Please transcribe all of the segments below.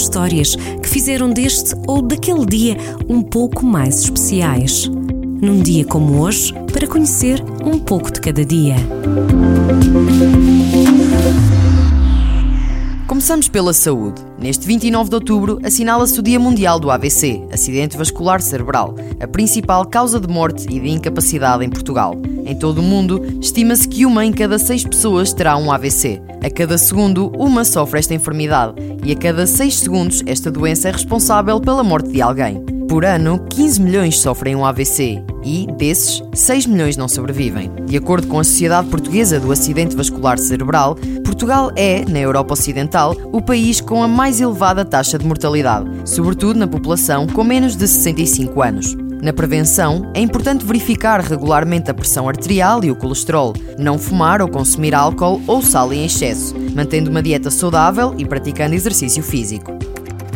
histórias que fizeram deste ou daquele dia um pouco mais especiais. Num dia como hoje, para conhecer um pouco de cada dia. Começamos pela saúde. Neste 29 de outubro assinala-se o Dia Mundial do AVC, Acidente Vascular Cerebral, a principal causa de morte e de incapacidade em Portugal. Em todo o mundo, estima-se que uma em cada seis pessoas terá um AVC. A cada segundo, uma sofre esta enfermidade e a cada seis segundos, esta doença é responsável pela morte de alguém. Por ano, 15 milhões sofrem um AVC e, desses, 6 milhões não sobrevivem. De acordo com a Sociedade Portuguesa do Acidente Vascular Cerebral, Portugal é, na Europa Ocidental, o país com a mais elevada taxa de mortalidade, sobretudo na população com menos de 65 anos. Na prevenção, é importante verificar regularmente a pressão arterial e o colesterol, não fumar ou consumir álcool ou sal em excesso, mantendo uma dieta saudável e praticando exercício físico.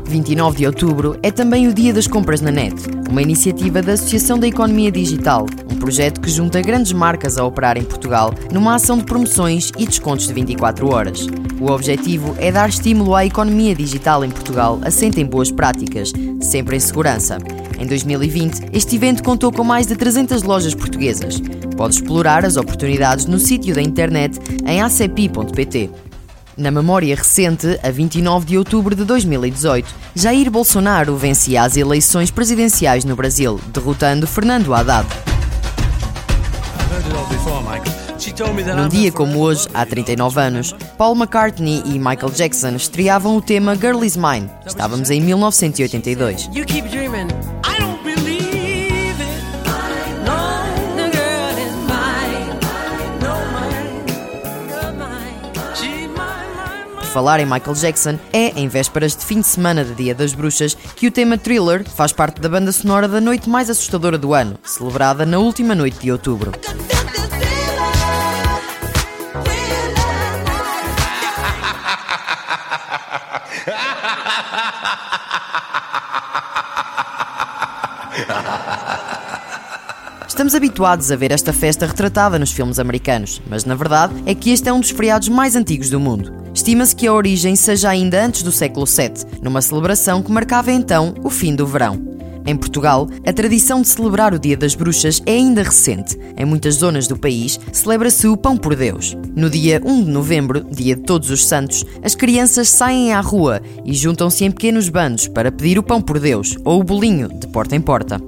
29 de outubro é também o Dia das Compras na Net, uma iniciativa da Associação da Economia Digital, um projeto que junta grandes marcas a operar em Portugal numa ação de promoções e descontos de 24 horas. O objetivo é dar estímulo à economia digital em Portugal assente em boas práticas, sempre em segurança. Em 2020, este evento contou com mais de 300 lojas portuguesas. Pode explorar as oportunidades no sítio da internet em acepi.pt. Na memória recente, a 29 de outubro de 2018, Jair Bolsonaro vencia as eleições presidenciais no Brasil, derrotando Fernando Haddad. Num dia como hoje, há 39 anos, Paul McCartney e Michael Jackson estreavam o tema Girl Is Mine. Estávamos em 1982. Falar em Michael Jackson, é em vésperas de fim de semana de Dia das Bruxas que o tema Thriller faz parte da banda sonora da noite mais assustadora do ano, celebrada na última noite de outubro. Estamos habituados a ver esta festa retratada nos filmes americanos, mas na verdade é que este é um dos feriados mais antigos do mundo. Estima-se que a origem seja ainda antes do século VII, numa celebração que marcava então o fim do verão. Em Portugal, a tradição de celebrar o Dia das Bruxas é ainda recente. Em muitas zonas do país, celebra-se o Pão por Deus. No dia 1 de novembro, dia de Todos os Santos, as crianças saem à rua e juntam-se em pequenos bandos para pedir o Pão por Deus ou o bolinho, de porta em porta.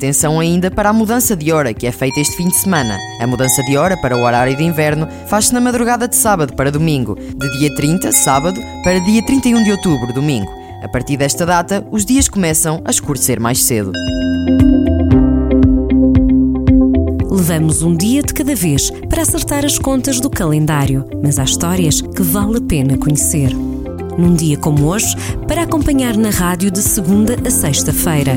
Atenção ainda para a mudança de hora que é feita este fim de semana. A mudança de hora para o horário de inverno faz-se na madrugada de sábado para domingo, de dia 30, sábado, para dia 31 de outubro, domingo. A partir desta data, os dias começam a escurecer mais cedo. Levamos um dia de cada vez para acertar as contas do calendário, mas há histórias que vale a pena conhecer. Num dia como hoje, para acompanhar na rádio de segunda a sexta-feira.